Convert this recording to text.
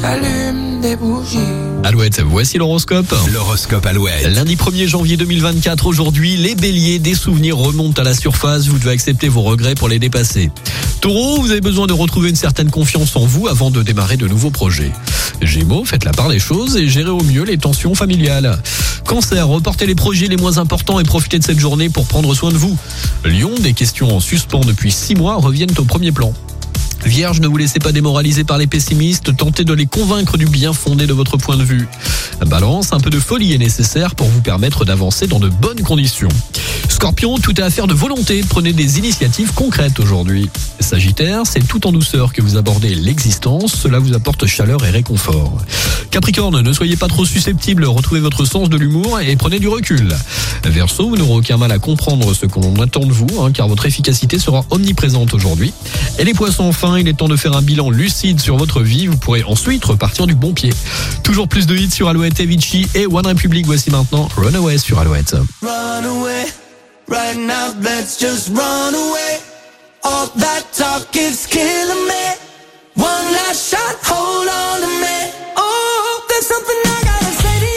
j'allume des bougies. Alouette, voici l'horoscope. L'horoscope Alouette. Lundi 1er janvier 2024, aujourd'hui, les béliers, des souvenirs remontent à la surface, vous devez accepter vos regrets pour les dépasser. Taureau, vous avez besoin de retrouver une certaine confiance en vous avant de démarrer de nouveaux projets. Gémeaux, faites la part des choses et gérez au mieux les tensions familiales. Cancer, reportez les projets les moins importants et profitez de cette journée pour prendre soin de vous. Lion, des questions en suspens depuis 6 mois reviennent au premier plan. Vierge, ne vous laissez pas démoraliser par les pessimistes, tentez de les convaincre du bien fondé de votre point de vue. Balance, un peu de folie est nécessaire pour vous permettre d'avancer dans de bonnes conditions. Scorpion, tout est affaire de volonté, prenez des initiatives concrètes aujourd'hui. Sagittaire, c'est tout en douceur que vous abordez l'existence, cela vous apporte chaleur et réconfort. Capricorne, ne soyez pas trop susceptible, retrouvez votre sens de l'humour et prenez du recul. Verseau, vous n'aurez aucun mal à comprendre ce qu'on attend de vous, hein, car votre efficacité sera omniprésente aujourd'hui. Et les poissons, enfin, il est temps de faire un bilan lucide sur votre vie, vous pourrez ensuite repartir du bon pied. Toujours plus de hits sur Alouette, Avicii et One Republic, voici maintenant Runaway sur Alouette. Run away, right now, let's just run away. All that talk is killing.